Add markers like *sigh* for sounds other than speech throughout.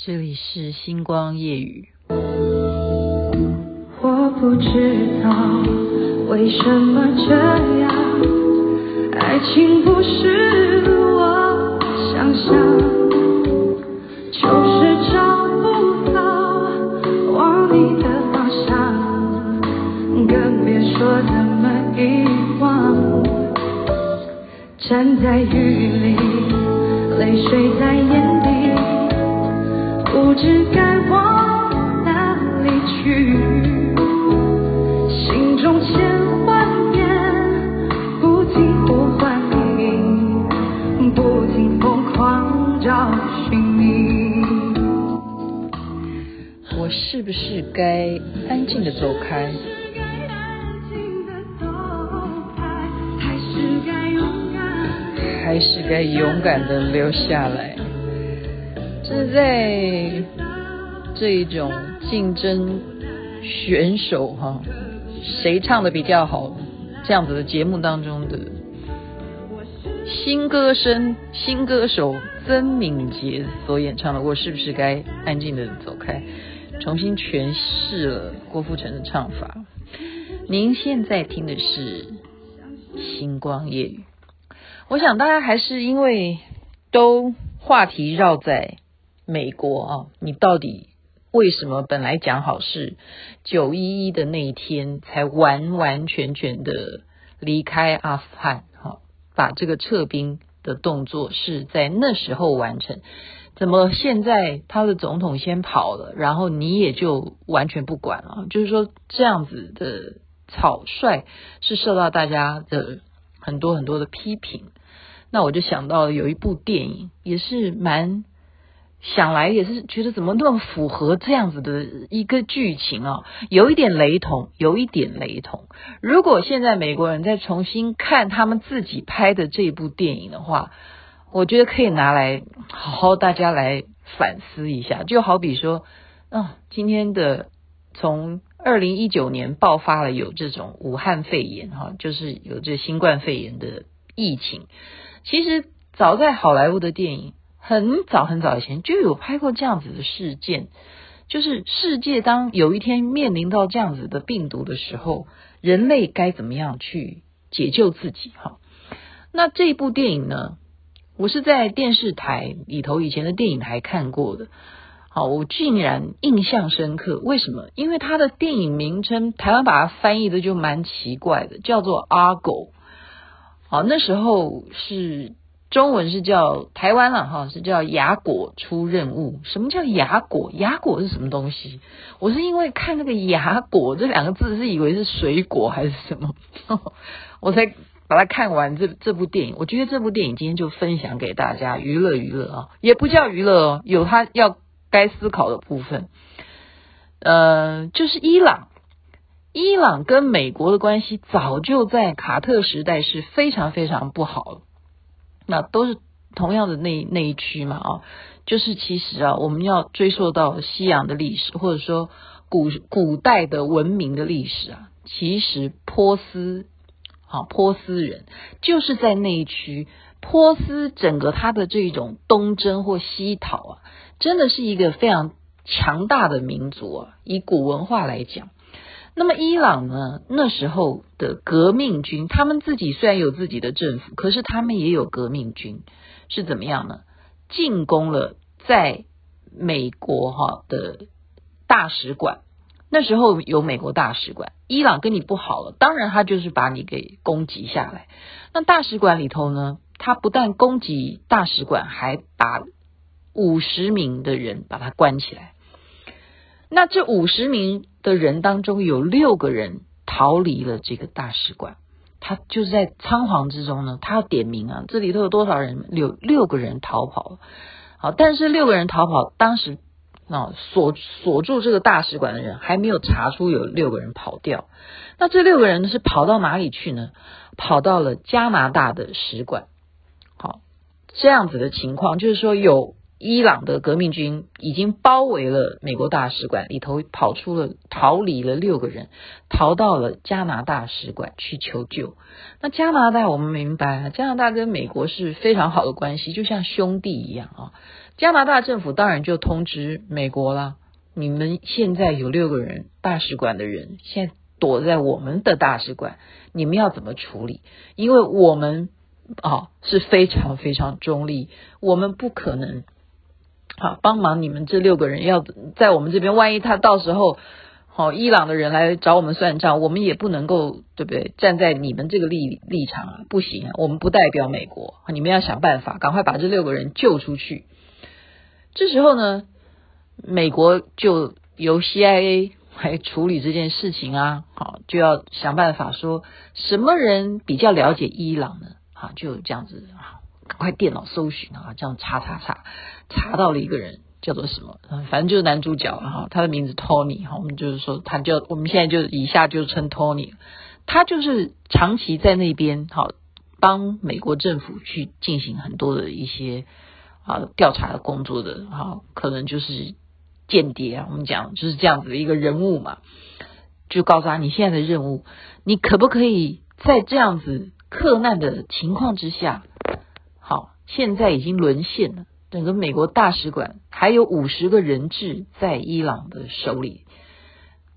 这里是星光夜雨。我不知道为什么这样，爱情不是我想象，就是找不到往你的方向，更别说怎么遗忘。站在雨里，泪水在眼。知该往哪里去，心中千万遍不停呼唤你，不停疯狂找寻你。我是不是该安静的走开？还是该勇敢的留下来？在这种竞争选手哈，谁唱的比较好这样子的节目当中的新歌声、新歌手曾敏杰所演唱的《我是不是该安静的走开》，重新诠释了郭富城的唱法。您现在听的是《星光夜语》，我想大家还是因为都话题绕在。美国啊，你到底为什么本来讲好是九一一的那一天才完完全全的离开阿富汗？哈，把这个撤兵的动作是在那时候完成，怎么现在他的总统先跑了，然后你也就完全不管了？就是说这样子的草率是受到大家的很多很多的批评。那我就想到有一部电影也是蛮。想来也是觉得怎么那么符合这样子的一个剧情啊，有一点雷同，有一点雷同。如果现在美国人再重新看他们自己拍的这部电影的话，我觉得可以拿来好好大家来反思一下。就好比说，啊，今天的从二零一九年爆发了有这种武汉肺炎哈，就是有这新冠肺炎的疫情，其实早在好莱坞的电影。很早很早以前就有拍过这样子的事件，就是世界当有一天面临到这样子的病毒的时候，人类该怎么样去解救自己？哈，那这部电影呢，我是在电视台里头以前的电影台看过的，好，我竟然印象深刻。为什么？因为它的电影名称台湾把它翻译的就蛮奇怪的，叫做《阿狗》。好，那时候是。中文是叫台湾了哈，是叫亚果出任务。什么叫亚果？亚果是什么东西？我是因为看那个亚果这两个字，是以为是水果还是什么，*laughs* 我才把它看完这这部电影。我觉得这部电影今天就分享给大家娱乐娱乐啊，也不叫娱乐哦，有它要该思考的部分。呃，就是伊朗，伊朗跟美国的关系早就在卡特时代是非常非常不好了。那都是同样的那那一区嘛啊，就是其实啊，我们要追溯到西洋的历史，或者说古古代的文明的历史啊，其实波斯啊，波斯人就是在那一区，波斯整个它的这种东征或西讨啊，真的是一个非常强大的民族啊，以古文化来讲。那么伊朗呢？那时候的革命军，他们自己虽然有自己的政府，可是他们也有革命军，是怎么样呢？进攻了在美国哈的大使馆。那时候有美国大使馆，伊朗跟你不好了，当然他就是把你给攻击下来。那大使馆里头呢，他不但攻击大使馆，还把五十名的人把他关起来。那这五十名的人当中，有六个人逃离了这个大使馆。他就是在仓皇之中呢，他要点名啊，这里头有多少人？有六个人逃跑了。好，但是六个人逃跑，当时啊锁锁住这个大使馆的人还没有查出有六个人跑掉。那这六个人是跑到哪里去呢？跑到了加拿大的使馆。好，这样子的情况就是说有伊朗的革命军已经包围了美国大使馆，里头跑出了逃离了六个人，逃到了加拿大使馆去求救。那加拿大我们明白啊，加拿大跟美国是非常好的关系，就像兄弟一样啊。加拿大政府当然就通知美国啦，你们现在有六个人大使馆的人现在躲在我们的大使馆，你们要怎么处理？因为我们啊是非常非常中立，我们不可能。好，帮忙你们这六个人要在我们这边，万一他到时候好伊朗的人来找我们算账，我们也不能够对不对？站在你们这个立立场啊，不行，我们不代表美国，你们要想办法，赶快把这六个人救出去。这时候呢，美国就由 CIA 来处理这件事情啊，好，就要想办法说什么人比较了解伊朗呢？好，就这样子啊。赶快电脑搜寻啊，这样查查查，查到了一个人叫做什么？反正就是男主角哈，他的名字 Tony 哈，我们就是说他叫我们现在就以下就称 Tony，他就是长期在那边哈帮美国政府去进行很多的一些啊调查的工作的哈，可能就是间谍啊，我们讲就是这样子的一个人物嘛，就告诉他你现在的任务，你可不可以在这样子克难的情况之下？好，现在已经沦陷了。整个美国大使馆还有五十个人质在伊朗的手里，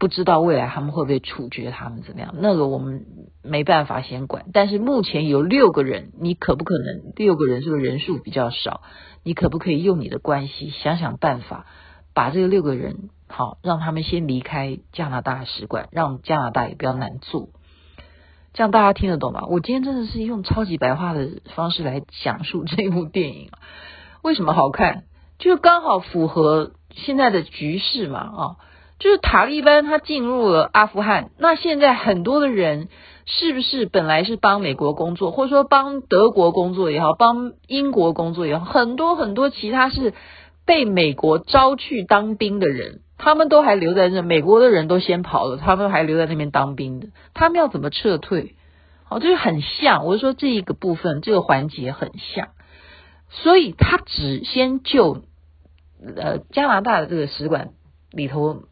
不知道未来他们会不会处决他们怎么样？那个我们没办法先管。但是目前有六个人，你可不可能？六个人这个人数比较少，你可不可以用你的关系想想办法，把这个六个人好让他们先离开加拿大使馆，让加拿大也不要难做。这样大家听得懂吗？我今天真的是用超级白话的方式来讲述这部电影，为什么好看？就刚好符合现在的局势嘛，啊，就是塔利班他进入了阿富汗，那现在很多的人是不是本来是帮美国工作，或者说帮德国工作也好，帮英国工作也好，很多很多其他是被美国招去当兵的人。他们都还留在那，美国的人都先跑了，他们还留在那边当兵的，他们要怎么撤退？好，这就很像，我就说这一个部分，这个环节很像，所以他只先救呃加拿大的这个使馆里头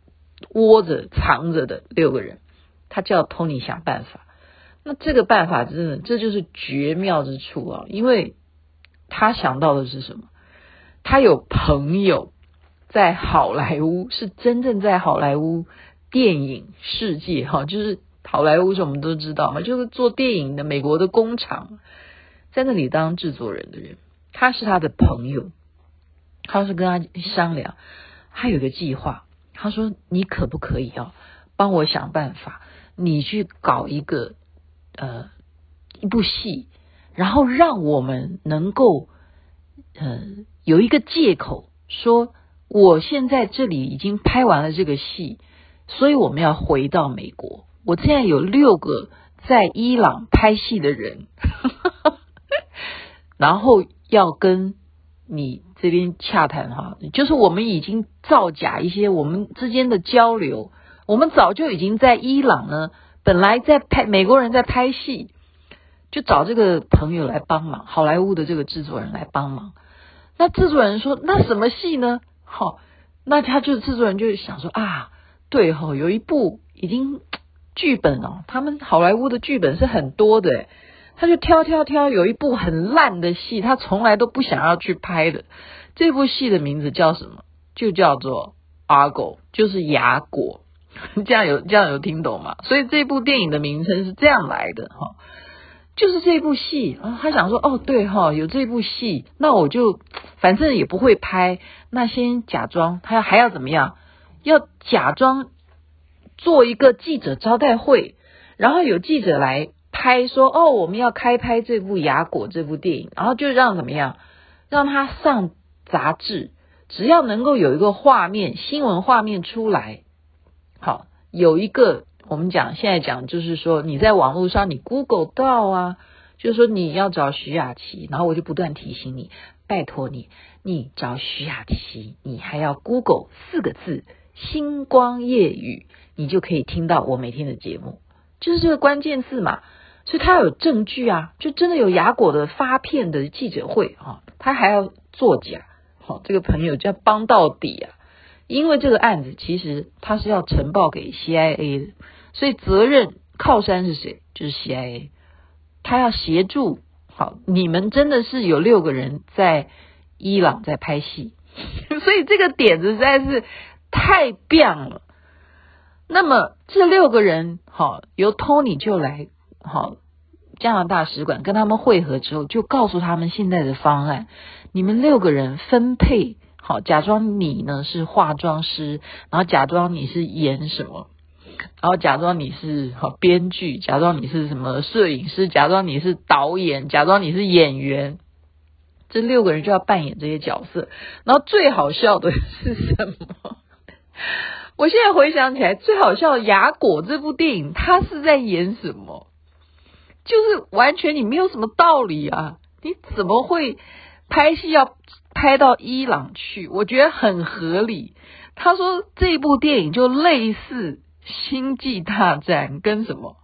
窝着藏着的六个人，他叫托尼想办法。那这个办法真的，这就是绝妙之处啊，因为他想到的是什么？他有朋友。在好莱坞是真正在好莱坞电影世界哈，就是好莱坞是我们都知道嘛，就是做电影的美国的工厂，在那里当制作人的人，他是他的朋友，他是跟他商量，他有个计划，他说你可不可以啊，帮我想办法，你去搞一个呃一部戏，然后让我们能够呃有一个借口说。我现在这里已经拍完了这个戏，所以我们要回到美国。我现在有六个在伊朗拍戏的人，*laughs* 然后要跟你这边洽谈哈，就是我们已经造假一些我们之间的交流。我们早就已经在伊朗呢，本来在拍美国人在拍戏，就找这个朋友来帮忙，好莱坞的这个制作人来帮忙。那制作人说：“那什么戏呢？”好、那他就制作人就想说啊，对哈、有一部已经剧本哦，他们好莱坞的剧本是很多的，他就挑挑挑，有一部很烂的戏，他从来都不想要去拍的。这部戏的名字叫什么？就叫做《Argo》，就是牙果。*laughs* 这样有这样有听懂吗？所以这部电影的名称是这样来的哈。就是这部戏啊，他想说哦，对哈，有这部戏，那我就反正也不会拍，那先假装他要还要怎么样？要假装做一个记者招待会，然后有记者来拍说哦，我们要开拍这部《亚果》这部电影，然后就让怎么样？让他上杂志，只要能够有一个画面，新闻画面出来，好，有一个。我们讲现在讲就是说你在网络上你 Google 到啊，就是说你要找徐雅琪，然后我就不断提醒你，拜托你，你找徐雅琪，你还要 Google 四个字“星光夜雨”，你就可以听到我每天的节目，就是这个关键字嘛。所以他有证据啊，就真的有亚果的发片的记者会啊，他还要作假，好，这个朋友就要帮到底啊，因为这个案子其实他是要呈报给 CIA 的，所以责任靠山是谁？就是 CIA，他要协助。好，你们真的是有六个人在伊朗在拍戏，*laughs* 所以这个点子实在是太棒了。那么这六个人，好，由 Tony 就来，好，加拿大使馆跟他们会合之后，就告诉他们现在的方案。你们六个人分配，好，假装你呢是化妆师，然后假装你是演什么。然后假装你是编剧，假装你是什么摄影师，假装你是导演，假装你是演员，这六个人就要扮演这些角色。然后最好笑的是什么？*laughs* 我现在回想起来，最好笑的《亚果》这部电影，他是在演什么？就是完全你没有什么道理啊！你怎么会拍戏要拍到伊朗去？我觉得很合理。他说这部电影就类似。星际大战跟什么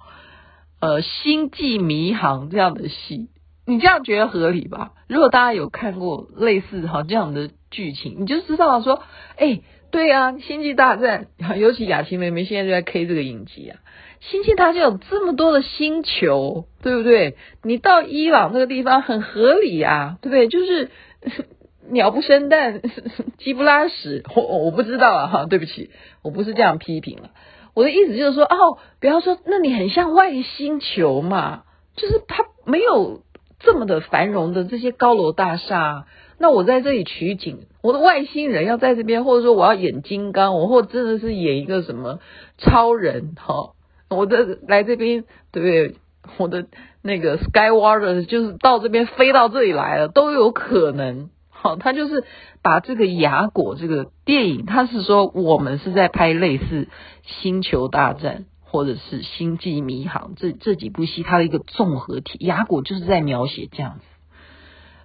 呃星际迷航这样的戏，你这样觉得合理吧？如果大家有看过类似哈这样的剧情，你就知道说，哎，对啊，星际大战，*laughs* 尤其雅琪妹妹现在就在 K 这个影集啊，星际大战有这么多的星球，对不对？你到伊朗这个地方很合理啊，对不对？就是 *laughs* 鸟不生蛋，*laughs* 鸡不拉屎，我我不知道啊哈，对不起，我不是这样批评了。我的意思就是说，哦，不要说，那你很像外星球嘛，就是它没有这么的繁荣的这些高楼大厦。那我在这里取景，我的外星人要在这边，或者说我要演金刚，我或真的是演一个什么超人，哈，我的来这边，对不对？我的那个 Skywalker 就是到这边飞到这里来了，都有可能。好，他就是把这个雅果这个电影，他是说我们是在拍类似星球大战或者是星际迷航这这几部戏，它的一个综合体。雅果就是在描写这样子，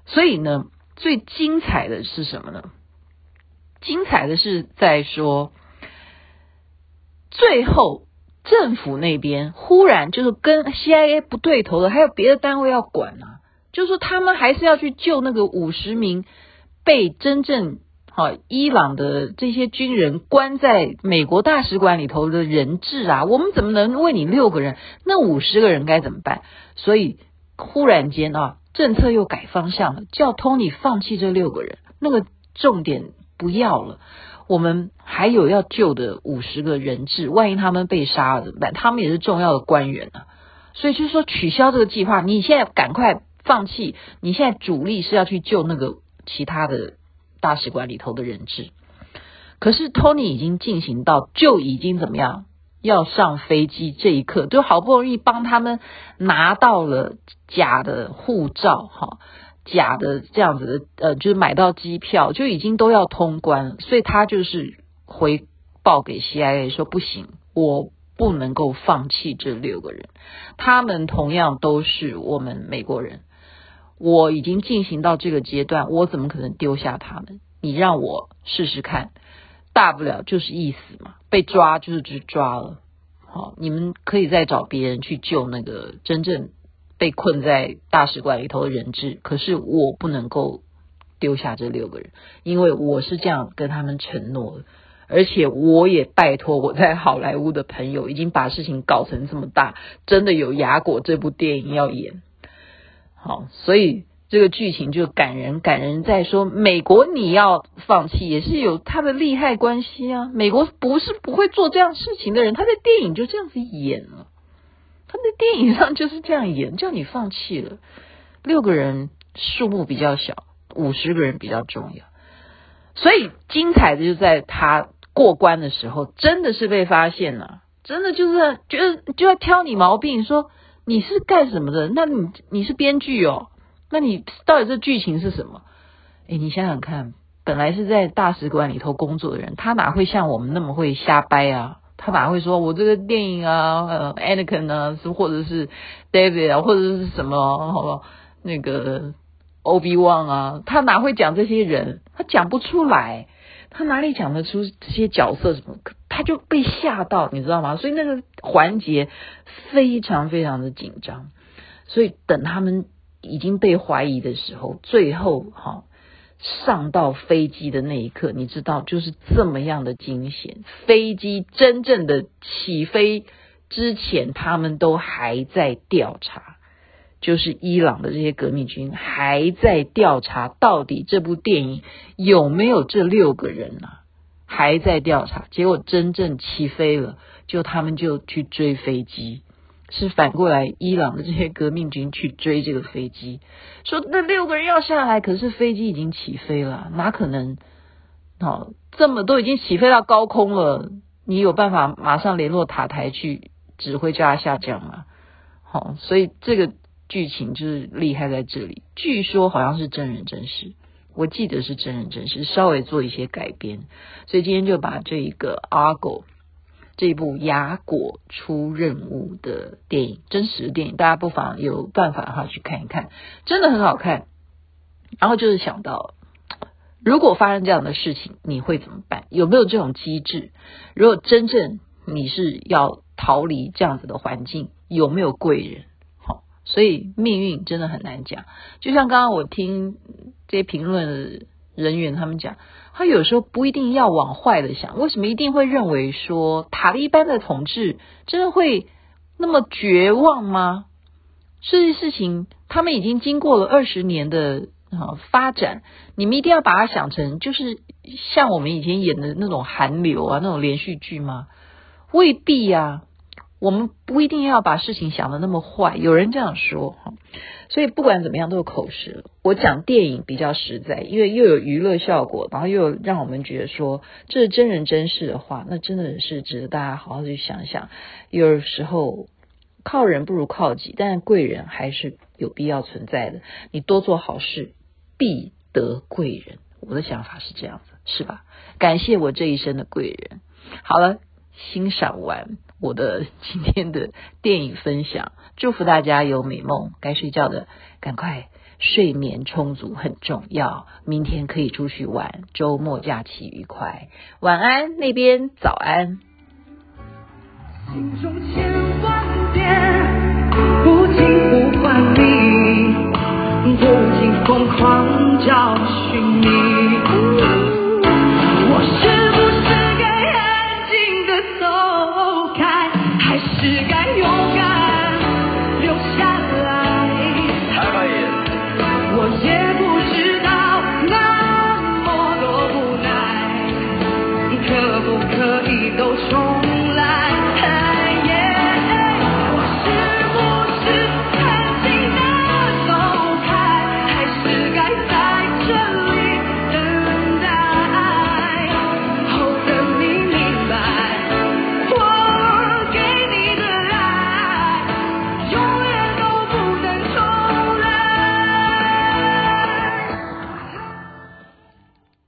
所以呢，最精彩的是什么呢？精彩的是在说，最后政府那边忽然就是跟 CIA 不对头的，还有别的单位要管啊，就是说他们还是要去救那个五十名。被真正好伊朗的这些军人关在美国大使馆里头的人质啊，我们怎么能为你六个人？那五十个人该怎么办？所以忽然间啊，政策又改方向了，叫 Tony 放弃这六个人，那个重点不要了。我们还有要救的五十个人质，万一他们被杀了怎么办？他们也是重要的官员啊。所以就是说取消这个计划，你现在赶快放弃，你现在主力是要去救那个。其他的大使馆里头的人质，可是 Tony 已经进行到就已经怎么样？要上飞机这一刻，就好不容易帮他们拿到了假的护照，哈，假的这样子的，呃，就是买到机票，就已经都要通关，所以他就是回报给 CIA 说不行，我不能够放弃这六个人，他们同样都是我们美国人。我已经进行到这个阶段，我怎么可能丢下他们？你让我试试看，大不了就是一死嘛，被抓就是去抓了。好，你们可以再找别人去救那个真正被困在大使馆里头的人质，可是我不能够丢下这六个人，因为我是这样跟他们承诺的，而且我也拜托我在好莱坞的朋友，已经把事情搞成这么大，真的有亚果这部电影要演。好，所以这个剧情就感人，感人在说美国你要放弃也是有他的利害关系啊。美国不是不会做这样事情的人，他在电影就这样子演了，他在电影上就是这样演，叫你放弃了。六个人数目比较小，五十个人比较重要，所以精彩的就在他过关的时候，真的是被发现了，真的就是觉得就要挑你毛病说。你是干什么的？那你你是编剧哦？那你到底这剧情是什么？诶，你想想看，本来是在大使馆里头工作的人，他哪会像我们那么会瞎掰啊？他哪会说我这个电影啊，呃，Anakin 啊，是或者是 David 啊，或者是什么，好不好？那个 Obi-Wan 啊，他哪会讲这些人？他讲不出来。他哪里讲得出这些角色什么？他就被吓到，你知道吗？所以那个环节非常非常的紧张。所以等他们已经被怀疑的时候，最后哈，上到飞机的那一刻，你知道，就是这么样的惊险。飞机真正的起飞之前，他们都还在调查，就是伊朗的这些革命军还在调查，到底这部电影有没有这六个人呢、啊？还在调查。结果真正起飞了，就他们就去追飞机。是反过来，伊朗的这些革命军去追这个飞机，说那六个人要下来，可是飞机已经起飞了，哪可能？哦，这么都已经起飞到高空了，你有办法马上联络塔台去指挥叫他下降吗？好、哦，所以这个剧情就是厉害在这里。据说好像是真人真事，我记得是真人真事，稍微做一些改编，所以今天就把这一个阿狗。这一部亚果出任务的电影，真实的电影，大家不妨有办法的话去看一看，真的很好看。然后就是想到，如果发生这样的事情，你会怎么办？有没有这种机制？如果真正你是要逃离这样子的环境，有没有贵人？所以命运真的很难讲。就像刚刚我听这些评论人员他们讲。他有时候不一定要往坏的想，为什么一定会认为说塔利班的统治真的会那么绝望吗？这些事情他们已经经过了二十年的啊发展，你们一定要把它想成就是像我们以前演的那种韩流啊那种连续剧吗？未必呀。我们不一定要把事情想的那么坏，有人这样说哈，所以不管怎么样都有口实。我讲电影比较实在，因为又有娱乐效果，然后又让我们觉得说这是真人真事的话，那真的是值得大家好好去想想。有时候靠人不如靠己，但是贵人还是有必要存在的。你多做好事，必得贵人。我的想法是这样子，是吧？感谢我这一生的贵人。好了，欣赏完。我的今天的电影分享，祝福大家有美梦。该睡觉的赶快睡眠充足很重要，明天可以出去玩，周末假期愉快。晚安那边，早安。心中千万遍，不停呼唤你，不停疯狂找寻你。